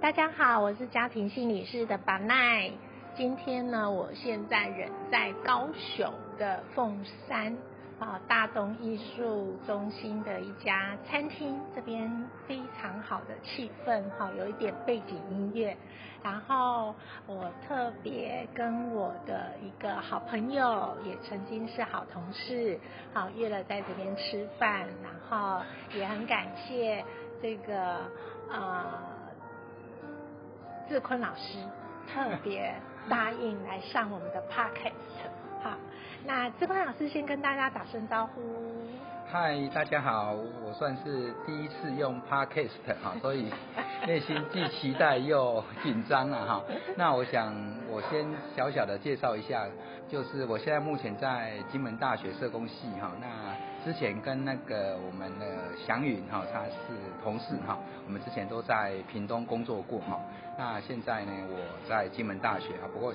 大家好，我是家庭心理师的巴奈。今天呢，我现在人在高雄的凤山啊大东艺术中心的一家餐厅，这边非常好的气氛哈，有一点背景音乐。然后我特别跟我的一个好朋友，也曾经是好同事，好约了在这边吃饭。然后也很感谢这个呃。志坤老师特别答应来上我们的 podcast，好，那志坤老师先跟大家打声招呼。嗨，大家好，我算是第一次用 podcast 哈，所以内心既期待又紧张了哈。那我想我先小小的介绍一下，就是我现在目前在金门大学社工系哈，那。之前跟那个我们的祥云哈，他是同事哈，我们之前都在屏东工作过哈。那现在呢，我在金门大学哈，不过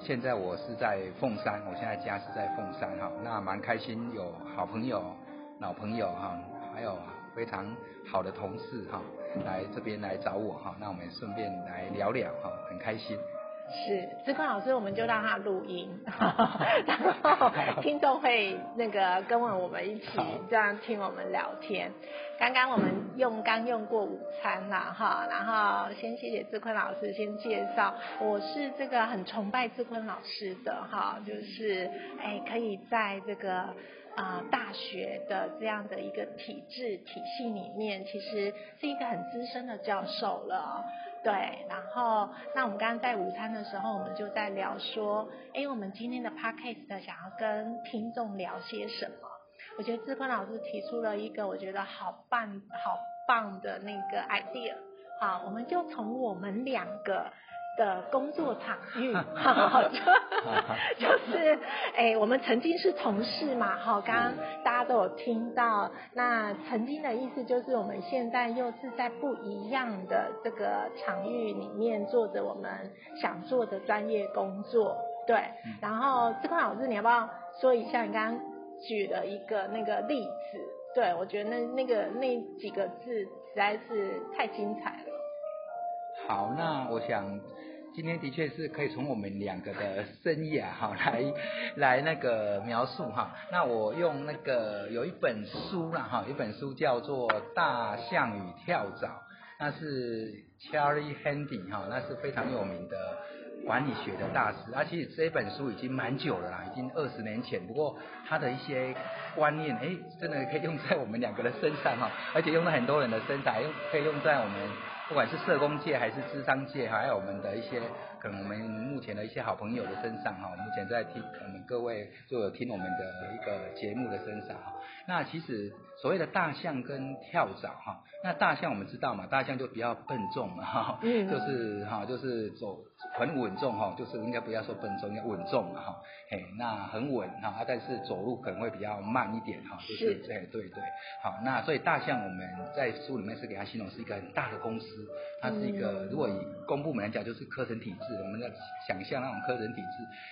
现在我是在凤山，我现在家是在凤山哈。那蛮开心，有好朋友、老朋友哈，还有非常好的同事哈，来这边来找我哈。那我们顺便来聊聊哈，很开心。是，志坤老师，我们就让他录音，然后听众会那个跟我我们一起这样听我们聊天。刚刚我们用刚用过午餐啦，哈，然后先谢谢志坤老师先介绍，我是这个很崇拜志坤老师的哈，就是哎可以在这个啊大学的这样的一个体制体系里面，其实是一个很资深的教授了。对，然后那我们刚刚在午餐的时候，我们就在聊说，哎，我们今天的 podcast 想要跟听众聊些什么？我觉得志坤老师提出了一个我觉得好棒、好棒的那个 idea，好，我们就从我们两个。的工作场域，就 就是哎，我们曾经是同事嘛，哈，刚刚大家都有听到，那曾经的意思就是我们现在又是在不一样的这个场域里面做着我们想做的专业工作，对。然后志坤老师，你要不要说一下你刚刚举的一个那个例子？对我觉得那那个那几个字实在是太精彩了。好，那我想。今天的确是可以从我们两个的生涯哈来来那个描述哈。那我用那个有一本书啦哈，一本书叫做《大象与跳蚤》，那是 Charlie Handy 哈，那是非常有名的管理学的大师。啊，其实这本书已经蛮久了啦，已经二十年前。不过他的一些观念，哎，真的可以用在我们两个的身上哈，而且用在很多人的身上，用可以用在我们。不管是社工界还是智商界，还有我们的一些可能我们目前的一些好朋友的身上哈，目前在听我们各位就有听我们的一个节目的身上哈。那其实所谓的大象跟跳蚤哈，那大象我们知道嘛，大象就比较笨重嘛哈，就是哈就是走很稳重哈，就是应该不要说笨重，要稳重嘛哈，嘿，那很稳哈，但是走路可能会比较慢一点哈，就是对对对，好，那所以大象我们在书里面是给它形容是一个很大的公司。它是一个，如果以公部门来讲，就是科层体制。我们要想象那种科层体制，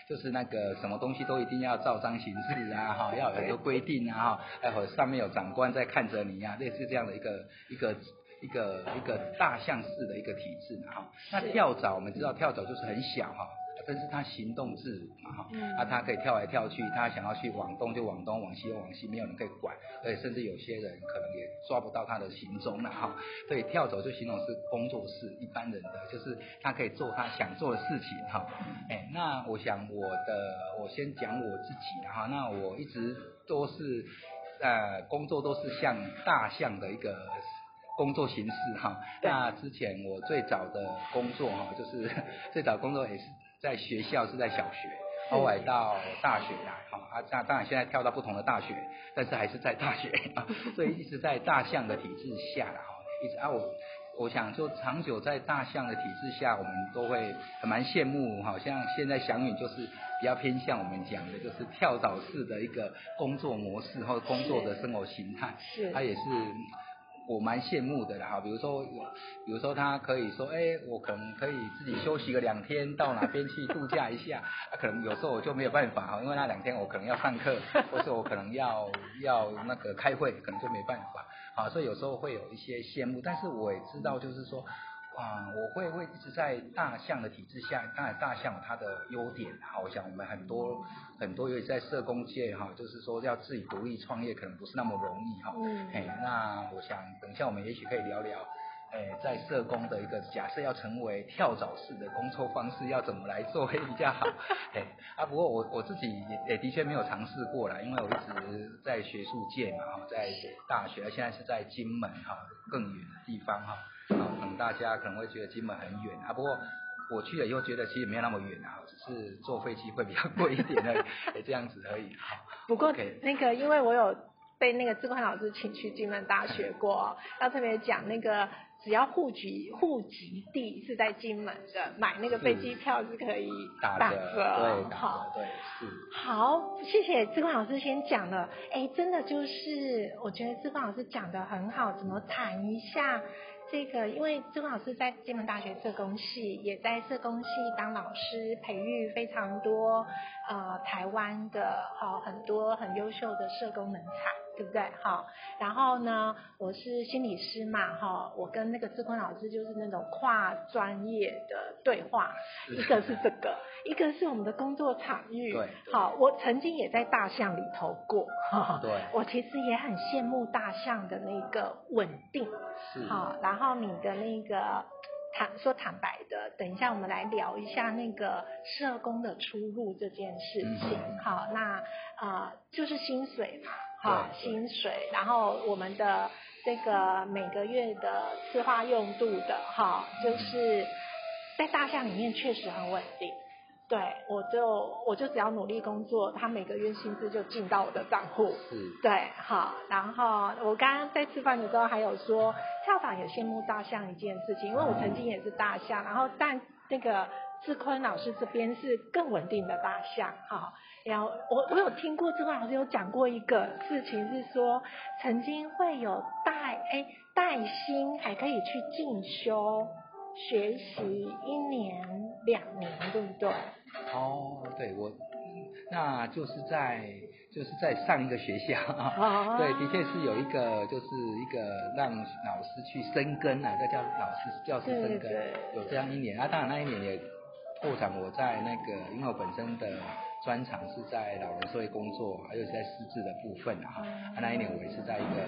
就是那个什么东西都一定要照章行事啊，哈，要有很多规定啊，哈，还有上面有长官在看着你啊，类似这样的一个一个一个一个大象式的一个体制嘛哈。那跳蚤，我们知道跳蚤就是很小哈。但是它行动自如嘛哈，那它可以跳来跳去，它想要去往东就往东，往西就往西，没有人可以管，而且甚至有些人可能也抓不到它的行踪了哈。所以跳蚤就形容是工作室一般人的，就是他可以做他想做的事情哈。哎，那我想我的，我先讲我自己哈。那我一直都是呃工作都是像大象的一个工作形式哈。那之前我最早的工作哈，就是 最早工作也是。在学校是在小学，后来到大学来，好啊，那当然现在跳到不同的大学，但是还是在大学，所以一直在大象的体制下了哈，一直啊我我想就长久在大象的体制下，我们都会很蛮羡慕，好像现在祥允就是比较偏向我们讲的，就是跳蚤式的一个工作模式或工作的生活形态，是，他也是。我蛮羡慕的啦，哈，比如说，比如说他可以说，哎，我可能可以自己休息个两天，到哪边去度假一下，可能有时候我就没有办法哈，因为那两天我可能要上课，或者我可能要要那个开会，可能就没办法，啊，所以有时候会有一些羡慕，但是我也知道，就是说，啊，我会会一直在大象的体制下，当然大象有它的优点，哈，我想我们很多很多，尤其在社工界哈，就是说要自己独立创业，可能不是那么容易哈。嗯。嘿，那我想等一下我们也许可以聊聊。诶，在社工的一个假设要成为跳蚤式的工作方式，要怎么来做会比较好？诶，啊，不过我我自己也的确没有尝试过啦，因为我一直在学术界嘛，哈，在大学，现在是在金门哈，更远的地方哈，啊，可能大家可能会觉得金门很远啊，不过我去了以后觉得其实没有那么远啊，只是坐飞机会比较贵一点的，这样子而已。不过那个，因为我有被那个志宽老师请去金门大学过，要特别讲那个。只要户籍户籍地是在金门的，买那个飞机票是可以打折，对，好，对，是。好，谢谢志光老师先讲了，哎，真的就是我觉得志光老师讲的很好，怎么谈一下这个？因为志光老师在金门大学社工系，也在社工系当老师，培育非常多呃台湾的好很多很优秀的社工人才。对不对？好，然后呢，我是心理师嘛，哈，我跟那个志坤老师就是那种跨专业的对话，一个是这个，一个是我们的工作场域。对，好，我曾经也在大象里头过，哈，对，我其实也很羡慕大象的那个稳定，是，好，然后你的那个坦说坦白的，等一下我们来聊一下那个社工的出入这件事情，好，那啊就是薪水嘛。好，薪水，然后我们的这个每个月的私化用度的，哈，就是在大象里面确实很稳定。对，我就我就只要努力工作，他每个月薪资就进到我的账户。嗯。对，好，然后我刚刚在吃饭的时候还有说，跳蚤也羡慕大象一件事情，因为我曾经也是大象，然后但那个志坤老师这边是更稳定的大象，哈。然后我我有听过志坤老师有讲过一个事情，是说曾经会有带哎带薪，还可以去进修学习一年两年，对不对？哦，对我，那就是在就是在上一个学校，对，的确是有一个就是一个让老师去生根啊，叫叫老师教师生根，有这样一年啊，当然那一年也拓展我在那个，因为我本身的。专长是在老人社会工作，还有在师资的部分啊。那一年我也是在一个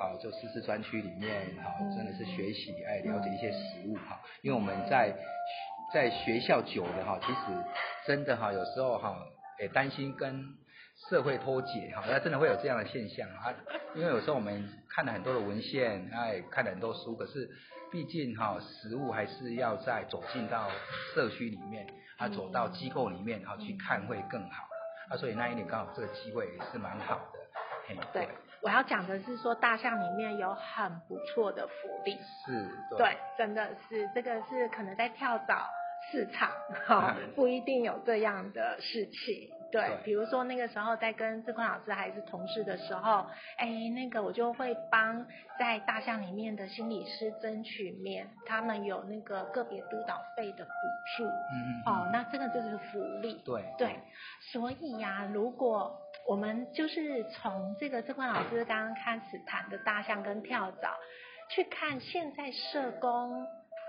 啊，就师资专区里面哈，真的是学习哎，了解一些实物哈。因为我们在在学校久了哈，其实真的哈，有时候哈，也担心跟社会脱节哈，那真的会有这样的现象啊。因为有时候我们看了很多的文献，哎，看了很多书，可是毕竟哈，实物还是要在走进到社区里面。啊走到机构里面，然后去看会更好啊，所以那一年刚好这个机会是蛮好的。嘿对，我要讲的是说，大象里面有很不错的福利。是。对，真的是这个是可能在跳蚤市场哈，不一定有这样的事情。对，比如说那个时候在跟志坤老师还是同事的时候，哎，那个我就会帮在大象里面的心理师争取免他们有那个个别督导费的补助。嗯嗯。哦，那这个就是福利。对。对，所以呀，如果我们就是从这个志坤老师刚刚开始谈的大象跟跳蚤，去看现在社工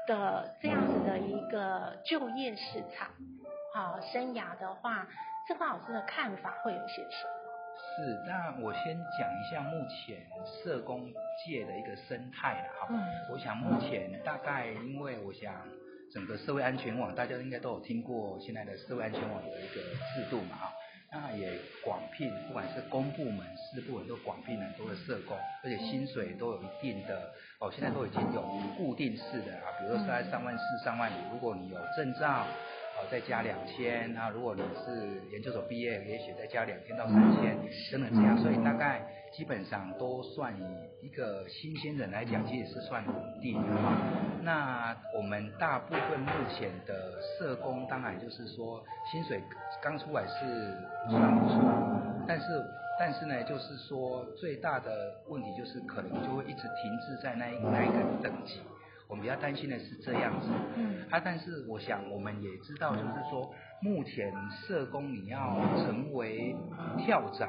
的这样子的一个就业市场，好生涯的话。这个老师的看法会有些什么？是，那我先讲一下目前社工界的一个生态了哈。嗯。我想目前大概，因为我想整个社会安全网，大家应该都有听过现在的社会安全网的一个制度嘛哈。那也广聘，不管是公部门、私部门都广聘很多的社工，而且薪水都有一定的哦，现在都已经有固定式的啊，比如说在三万四、三万五，如果你有证照。哦，再加两千，那如果你是研究所毕业，也许再加两千到三千，等等这样，所以大概基本上都算以一个新鲜人来讲，其实是算稳定的哈。那我们大部分目前的社工，当然就是说薪水刚出来是算不错，但是但是呢，就是说最大的问题就是可能就会一直停滞在那那一个等级。我们比较担心的是这样子，嗯，啊，但是我想我们也知道，就是说，目前社工你要成为跳蚤，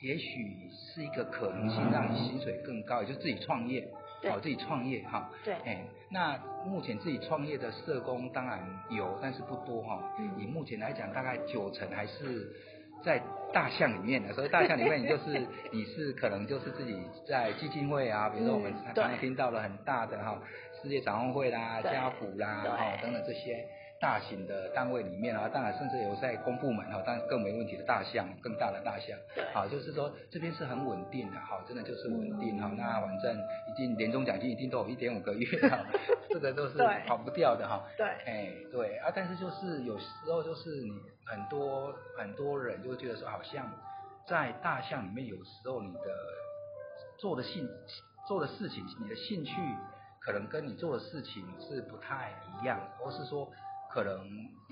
也许是一个可能性，让你薪水更高，也就自己创业，好自己创业哈。对。哎，那目前自己创业的社工当然有，但是不多哈。嗯。以目前来讲，大概九成还是在大象里面的。所以大象里面，你就是 你是可能就是自己在基金会啊，比如说我们常常听到了很大的哈，世界展望会啦、家府啦，哈等等这些。大型的单位里面啊，当然甚至有在公部门哈，当然更没问题的大象，更大的大象，好，就是说这边是很稳定的，好，真的就是稳定哈。那反正已经年终奖金一定都有一点五个月哈，这个都是跑不掉的哈。对，哎，对啊，但是就是有时候就是你很多很多人就会觉得说，好像在大象里面，有时候你的做的兴做的事情，你的兴趣可能跟你做的事情是不太一样，或是说。可能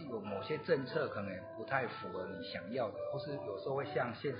有某些政策可能不太符合你想要的，或是有时候会向现实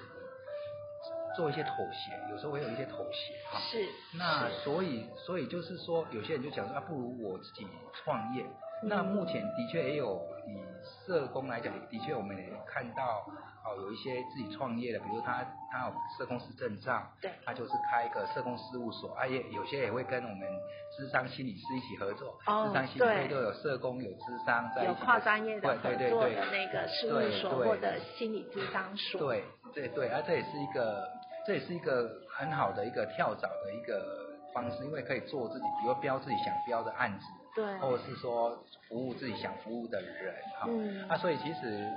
做一些妥协，有时候会有一些妥协哈。是。那所以所以就是说，有些人就讲说啊，不如我自己创业。那目前的确也有以社工来讲，的确我们也看到。哦，有一些自己创业的，比如他他有社工师证照，对，他就是开一个社工事务所，啊也有些也会跟我们智商心理师一起合作，哦，智商心理师都有社工有智商在有跨专业的合作的那个事务所或者心理智商所，对对对，啊这也是一个这也是一个很好的一个跳蚤的一个方式，因为可以做自己，比如标自己想标的案子，对，或者是说服务自己想服务的人，哈，嗯，啊所以其实。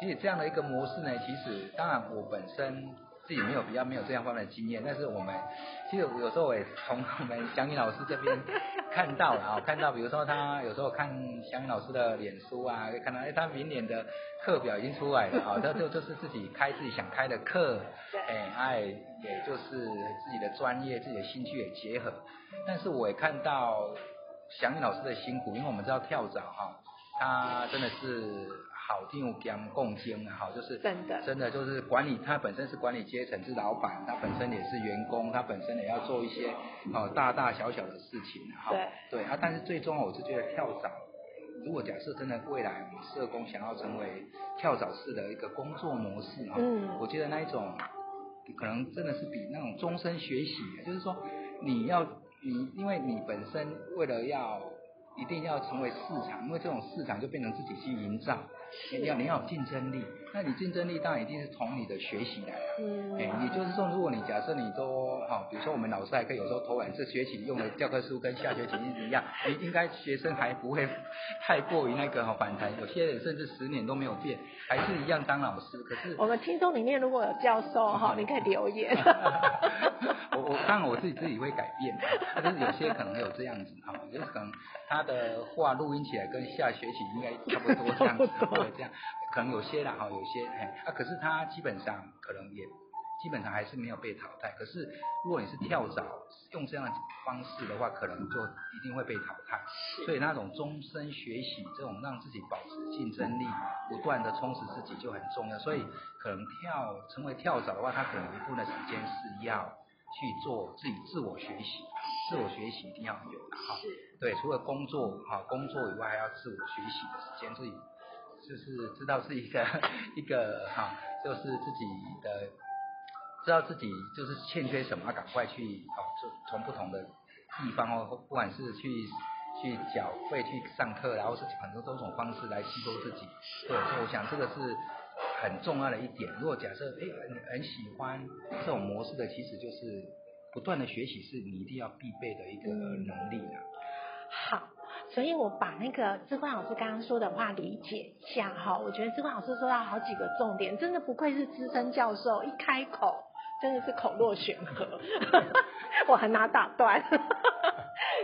其实这样的一个模式呢，其实当然我本身自己没有比较没有这样方面的经验，但是我们其实有时候也从我们祥云老师这边 看到了啊，看到比如说他有时候看祥云老师的脸书啊，可以看到哎他明年的课表已经出来了啊，那就就是自己开自己想开的课，哎哎也就是自己的专业自己的兴趣也结合，但是我也看到祥云老师的辛苦，因为我们知道跳蚤哈，他真的是。好听讲共经啊，好就是真的，真的就是管理，他本身是管理阶层，是老板，他本身也是员工，他本身也要做一些哦大大小小的事情，哈，对，对啊，但是最终我是觉得跳蚤，如果假设真的未来我们社工想要成为跳蚤式的一个工作模式，哈，嗯，我觉得那一种可能真的是比那种终身学习，就是说你要你，因为你本身为了要一定要成为市场，因为这种市场就变成自己去营造。你要你要有竞争力，那你竞争力当然一定是从你的学习来啊。嗯。哎，也就是说，如果你假设你都哈，比如说我们老师还可以有时候偷懒，这学期用的教科书跟下学期一样，你应该学生还不会 太过于那个哈反弹。有些人甚至十年都没有变，还是一样当老师。可是我们听众里面如果有教授哈，你可以留言。我我当然我自己自己会改变，但是有些可能有这样子哈，就是可能他的话录音起来跟下学期应该差不多这样子。对，这样可能有些啦哈，有些哎啊，可是他基本上可能也基本上还是没有被淘汰。可是如果你是跳蚤，用这样的方式的话，可能就一定会被淘汰。所以那种终身学习，这种让自己保持竞争力，不断的充实自己就很重要。所以可能跳成为跳蚤的话，他可能一部分的时间是要去做自己自我学习，自我学习一定要有的哈。对，除了工作哈工作以外，还要自我学习的时间自己。就是知道是 一个一个哈，就是自己的知道自己就是欠缺什么，赶快去哦，就从不同的地方哦，不管是去去缴费去上课，然后是很多多种方式来吸收自己。对，所以我想这个是很重要的一点。如果假设哎很很喜欢这种模式的，其实就是不断的学习是你一定要必备的一个能力的。好。所以我把那个志冠老师刚刚说的话理解一下哈，我觉得志冠老师说到好几个重点，真的不愧是资深教授，一开口真的是口若悬河，我很难打断。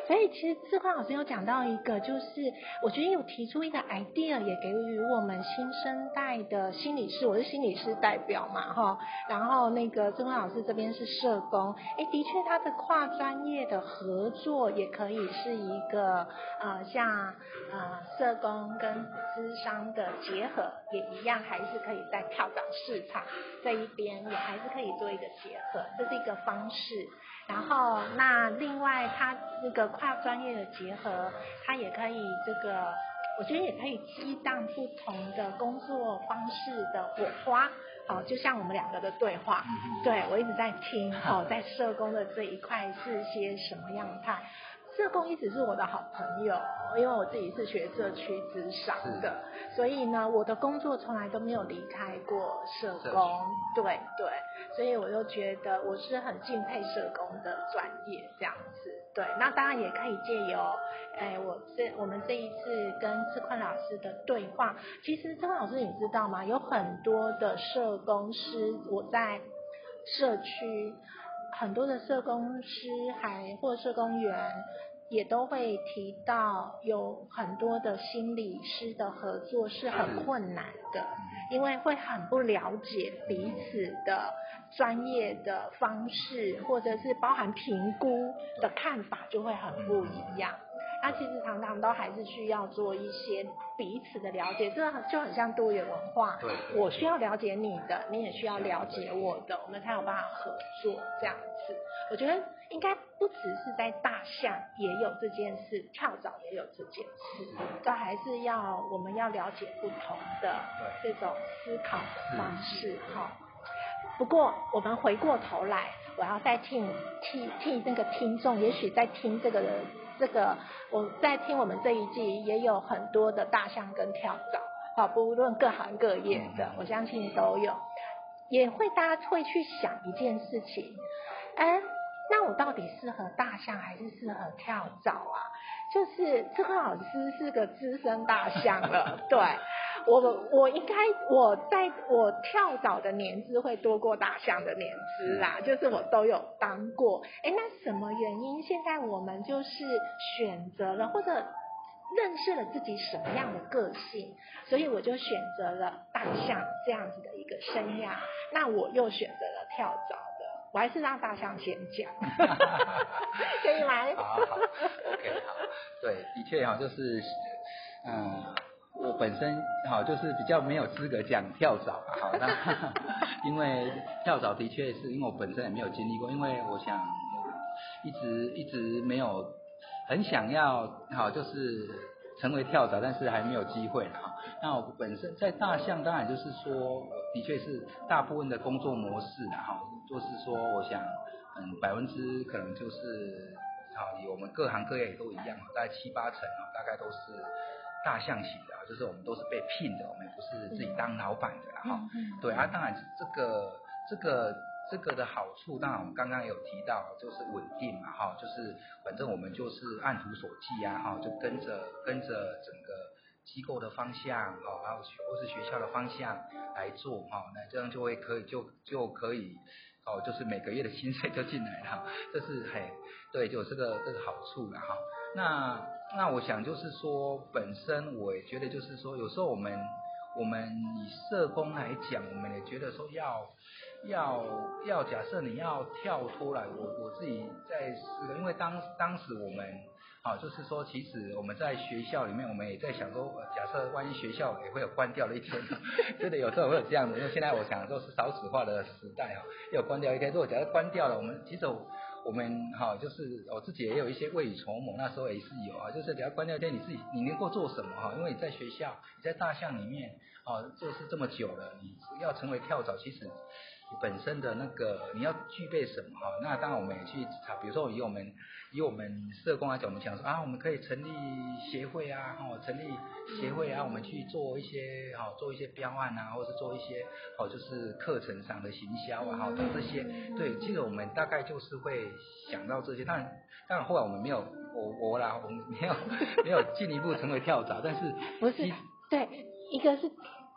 所以其实志宽老师有讲到一个，就是我觉得有提出一个 idea，也给予我们新生代的心理师，我是心理师代表嘛哈，然后那个志宽老师这边是社工，哎，的确他的跨专业的合作也可以是一个呃像呃社工跟资商的结合，也一样还是可以在跳蚤市场这一边也还是可以做一个结合，这是一个方式。然后，那另外，它那个跨专业的结合，它也可以这个，我觉得也可以激荡不同的工作方式的火花。好，就像我们两个的对话，对我一直在听，哦，在社工的这一块是些什么样态？社工一直是我的好朋友，因为我自己是学社区智商的，所以呢，我的工作从来都没有离开过社工，对对，所以我就觉得我是很敬佩社工的专业这样子，对，那当然也可以借由，哎，我这我们这一次跟志坤老师的对话，其实志坤老师你知道吗？有很多的社工师，我在社区。很多的社工师还或社工员也都会提到，有很多的心理师的合作是很困难的，因为会很不了解彼此的专业的方式，或者是包含评估的看法就会很不一样。那其实常常都还是需要做一些彼此的了解，这就很像多元文化。对，我需要了解你的，你也需要了解我的，我们才有办法合作这样子。我觉得应该不只是在大象也有这件事，跳蚤也有这件事，都还是要我们要了解不同的这种思考方式哈。不过我们回过头来，我要再替替替那个听众，也许在听这个。这个我在听我们这一季也有很多的大象跟跳蚤，好，不论各行各业的，我相信都有，也会大家会去想一件事情，哎，那我到底适合大象还是适合跳蚤啊？就是这个老师是个资深大象了，对。我我应该我在我跳蚤的年资会多过大象的年资啦，就是我都有当过。哎，那什么原因？现在我们就是选择了或者认识了自己什么样的个性，所以我就选择了大象这样子的一个生涯。那我又选择了跳蚤的，我还是让大象先讲，可以吗？好好，OK，好，对，的确哈，就是嗯。我本身好就是比较没有资格讲跳蚤，好那 因为跳蚤的确是因为我本身也没有经历过，因为我想一直一直没有很想要好就是成为跳蚤，但是还没有机会哈。那我本身在大象当然就是说的确是大部分的工作模式的哈，就是说我想嗯百分之可能就是好以我们各行各业都一样，大概七八成啊，大概都是。大象型的，就是我们都是被聘的，我们不是自己当老板的哈。对啊，当然这个这个这个的好处，当然我们刚刚有提到，就是稳定嘛哈，就是反正我们就是按图索骥啊哈，就跟着跟着整个机构的方向哈，还有或是学校的方向来做哈，那这样就会可以就就可以哦，就是每个月的薪水就进来了，这是嘿对，就这个这个好处了哈。那那我想就是说，本身我也觉得就是说，有时候我们我们以社工来讲，我们也觉得说要要要假设你要跳脱来，我我自己在思考，因为当当时我们啊，就是说其实我们在学校里面，我们也在想说，假设万一学校也会有关掉的一天，真的有时候会有这样的，因为现在我想说是少子化的时代啊，有关掉一天，如果假设关掉了，我们其实。我们哈就是我自己也有一些未雨绸缪，那时候也是有啊，就是只要关掉一天，你自己你能够做什么哈？因为你在学校，你在大象里面啊，做事这么久了，你要成为跳蚤，其实。本身的那个你要具备什么哈？那当然我们也去查，比如说以我们以我们社工来讲，我们讲说啊，我们可以成立协会啊，哦，成立协会啊，我们去做一些哈，做一些标案啊，或者是做一些哦，就是课程上的行销啊，哈，这些对，其实我们大概就是会想到这些。当然，当然后来我们没有我我啦，我们没有没有进一步成为跳蚤，但是不是对一个是。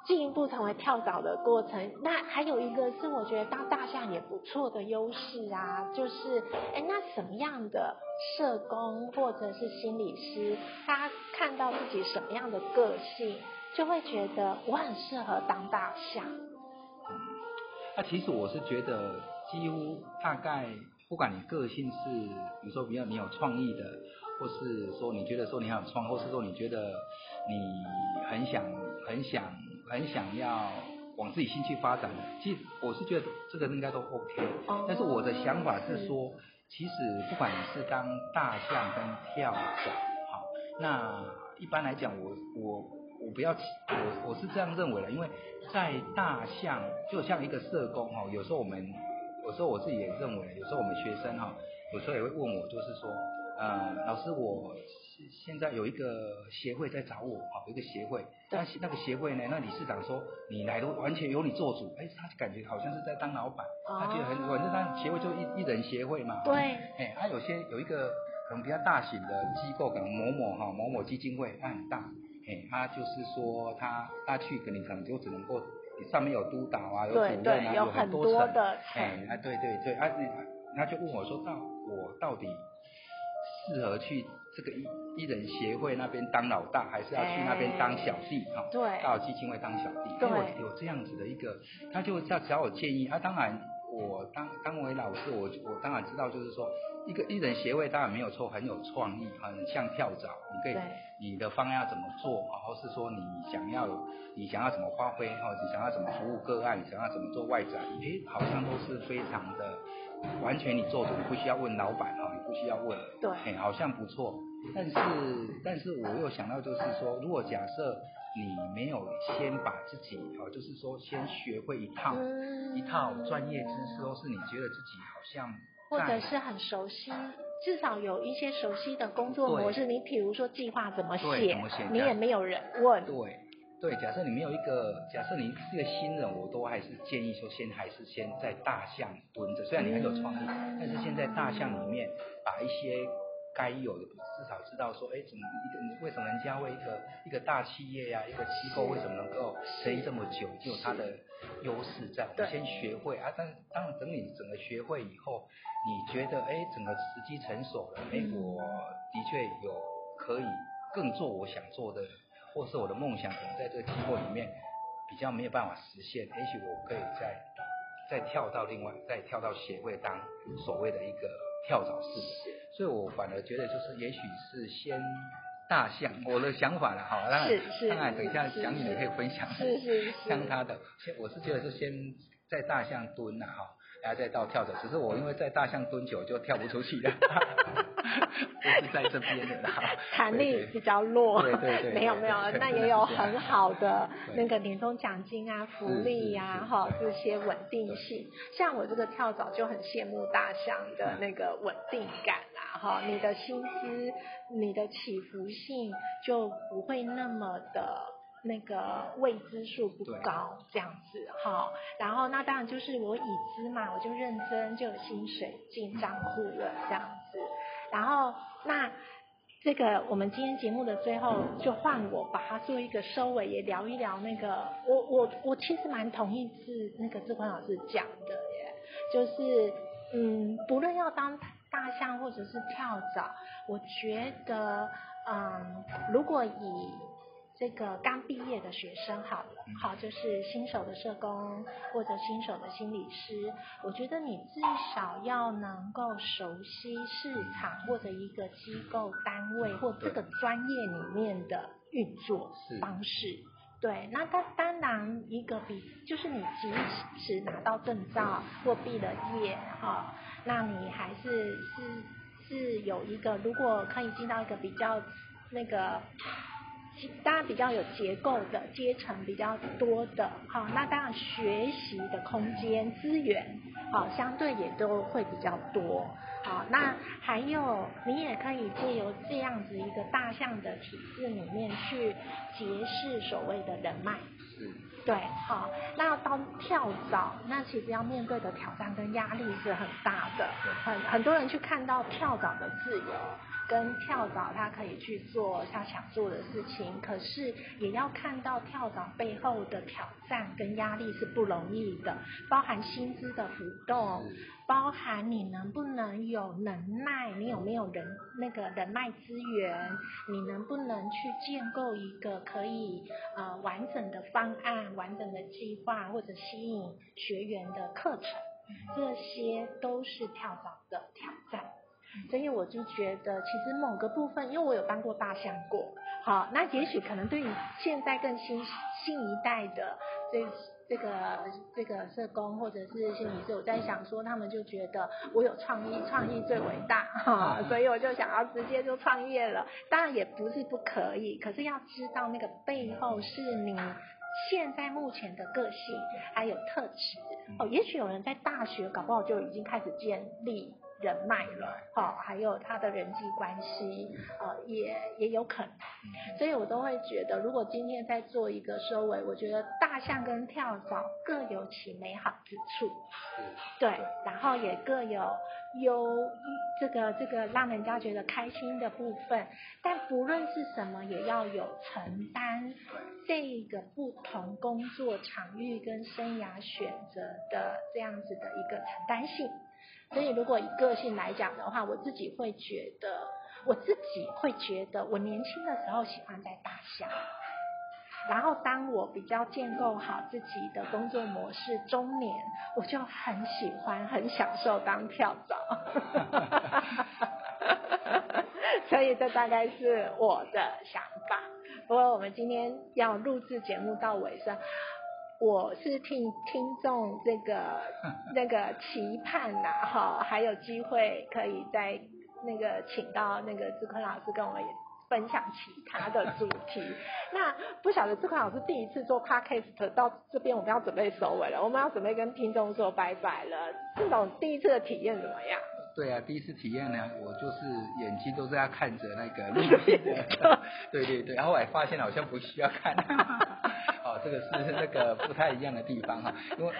进一步成为跳蚤的过程，那还有一个是我觉得当大象也不错的优势啊，就是哎，那什么样的社工或者是心理师，他看到自己什么样的个性，就会觉得我很适合当大象。那其实我是觉得，几乎大概不管你个性是，比如说比较你有创意的，或是说你觉得说你很有创，或是说你觉得你很想很想。很想要往自己兴趣发展的，其实我是觉得这个应该都 OK。但是我的想法是说，其实不管你是当大象跟跳蚤，好，那一般来讲，我我我不要，我我是这样认为的，因为在大象就像一个社工哈，有时候我们有时候我自己也认为，有时候我们学生哈，有时候也会问我，就是说，呃，老师我现在有一个协会在找我啊，有一个协会，但是那个协会呢，那理事长说你来都完全由你做主，哎，他感觉好像是在当老板，他觉得很反正他协会就一一人协会嘛，对，哎，他有些有一个可能比较大型的机构，可能某某哈某某基金会，它很大。哎，他就是说，他他去，可能可能就只能够，上面有督导啊，有主任啊，有很多层。哎，啊，对对对，啊，他就问我说，到我到底适合去这个一一人协会那边当老大，还是要去那边当小弟？哈，对，到基金会当小弟。对，有这样子的一个，他就要找我建议。啊，当然，我当当为老师，我我当然知道，就是说。一个艺人协会当然没有错，很有创意，很像跳蚤。你可以，你的方案要怎么做，然后是说你想要，你想要怎么发挥，或者你想要怎么服务个案，你想要怎么做外展，诶，好像都是非常的完全你做主，你不需要问老板不需要问，对，哎，好像不错。但是，但是我又想到就是说，如果假设你没有先把自己，哦，就是说先学会一套一套专业知识，或是你觉得自己好像。或者是很熟悉，至少有一些熟悉的工作模式。你比如说计划怎么写，你也没有人问。对对，假设你没有一个，假设你是一个新人，我都还是建议说，先还是先在大象蹲着。虽然你很有创意，但是现在大象里面把一些。该有的至少知道说，哎，怎么一个为什么人家为一个一个大企业呀，一个机构为什么能够成立这么久，就有它的优势在。我们先学会啊，但当然等你整个学会以后，你觉得哎，整个时机成熟了，哎，我的确有可以更做我想做的，或是我的梦想可能在这个机构里面比较没有办法实现，也许我可以再再跳到另外再跳到协会当所谓的一个跳蚤式的。所以我反而觉得，就是也许是先大象，我的想法了哈。当然，当然，等一下讲你也可以分享。是 是像他的，先我是觉得是先在大象蹲了哈。然后再到跳着，只是我因为在大象蹲久就跳不出去了，不是在这边的啦。弹力比较弱。对对 对。没有没有，那也有很好的那个年终奖金啊、福利呀，哈，这些稳定性。像我这个跳蚤就很羡慕大象的那个稳定感啊，哈，你的薪资、你的起伏性就不会那么的。那个未知数不高，这样子哈，然后那当然就是我已知嘛，我就认真就有薪水进账户了这样子，然后那这个我们今天节目的最后就换我把它做一个收尾，也聊一聊那个我我我其实蛮同意是那个志坤老师讲的耶，就是嗯不论要当大象或者是跳蚤，我觉得嗯如果以这个刚毕业的学生，好了，好，就是新手的社工或者新手的心理师，我觉得你至少要能够熟悉市场或者一个机构单位或这个专业里面的运作方式。对，那他当然一个比就是你即使拿到证照或毕了业，哈，那你还是是是有一个，如果可以进到一个比较那个。当然比较有结构的阶层比较多的，好，那当然学习的空间资源，好，相对也都会比较多，好，那还有你也可以借由这样子一个大象的体制里面去结识所谓的人脉，嗯，对，好，那要当跳蚤，那其实要面对的挑战跟压力是很大的，很很多人去看到跳蚤的自由。跟跳蚤，它可以去做他想做的事情，可是也要看到跳蚤背后的挑战跟压力是不容易的，包含薪资的浮动，包含你能不能有能耐，你有没有人那个人脉资源，你能不能去建构一个可以呃完整的方案、完整的计划，或者吸引学员的课程，这些都是跳蚤的挑战。所以我就觉得，其实某个部分，因为我有当过大象过，好，那也许可能对于现在更新新一代的这这个这个社工或者是心理师，我在想说，他们就觉得我有创意，创意最伟大哈，所以我就想要直接就创业了。当然也不是不可以，可是要知道那个背后是你现在目前的个性还有特质哦。也许有人在大学搞不好就已经开始建立。人脉了，好，还有他的人际关系，呃，也也有可能，所以我都会觉得，如果今天在做一个收尾，我觉得大象跟跳蚤各有其美好之处，对，然后也各有优这个这个让人家觉得开心的部分，但不论是什么，也要有承担这个不同工作场域跟生涯选择的这样子的一个承担性。所以，如果以个性来讲的话，我自己会觉得，我自己会觉得，我年轻的时候喜欢在大厦，然后当我比较建构好自己的工作模式，中年我就很喜欢、很享受当跳蚤。所以，这大概是我的想法。不过，我们今天要录制节目到尾声。我是听听众这个 那个期盼呐，哈，还有机会可以再那个请到那个志坤老师跟我们分享其他的主题。那不晓得志坤老师第一次做 podcast 到这边，我们要准备收尾了，我们要准备跟听众说拜拜了。这种第一次的体验怎么样？对啊，第一次体验呢，我就是眼睛都是要看着那个录音 的，对对对，然后我还发现好像不需要看。这个是那个不太一样的地方哈，因为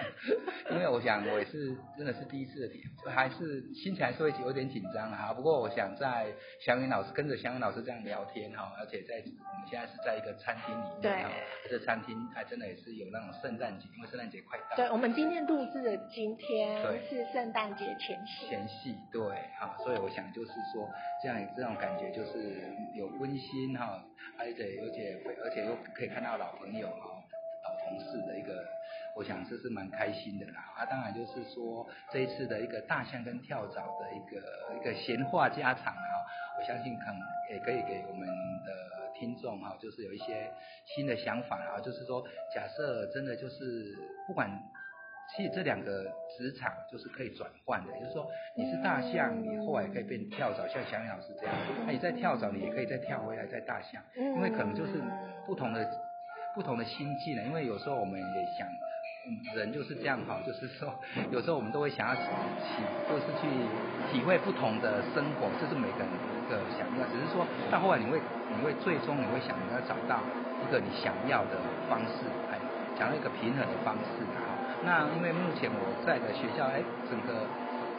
因为我想我也是真的是第一次的体验，还是心情还是会有点紧张哈。不过我想在祥云老师跟着祥云老师这样聊天哈，而且在我们现在是在一个餐厅里面哈，这餐厅还真的也是有那种圣诞节，因为圣诞节快到。对，我们今天录制的今天是圣诞节前夕。前夕对哈，所以我想就是说这样这种感觉就是有温馨哈，而且而且而且又可以看到老朋友哈。同事的一个，我想这是蛮开心的啦。啊，当然就是说这一次的一个大象跟跳蚤的一个一个闲话家常啊，我相信可能也可以给我们的听众哈，就是有一些新的想法啊。就是说，假设真的就是不管，其实这两个职场就是可以转换的，就是说你是大象，你后来可以变跳蚤，像小雨老师这样，那你在跳蚤，你也可以再跳回来在大象，因为可能就是不同的。不同的心境呢，因为有时候我们也想，人就是这样哈，就是说，有时候我们都会想要体，就是去体会不同的生活，这是每个人一个想要。只是说到后来，你会，你会最终你会想你要找到一个你想要的方式，哎，想要一个平衡的方式哈。那因为目前我在的学校，哎，整个。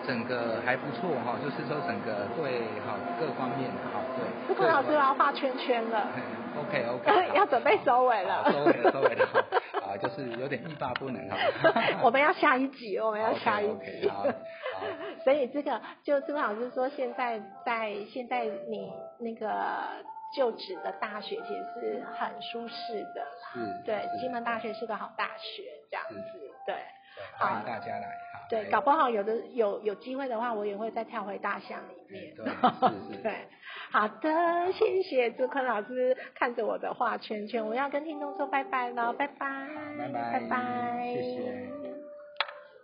整个还不错哈，就是说整个对哈各方面的哈对。这个老师要画圈圈了。OK OK。要准备收尾了。收尾了，收尾了。啊，就是有点欲罢不能哈。我们要下一集，我们要下一集。好。所以这个就这个老师说，现在在现在你那个就职的大学其实是很舒适的。是。对，金门大学是个好大学，这样子。对。欢迎大家来。对，搞不好有的有有机会的话，我也会再跳回大象里面。对，好的，谢谢朱坤老师看着我的画圈圈，我要跟听众说拜拜了，拜拜，拜拜，拜拜，谢谢。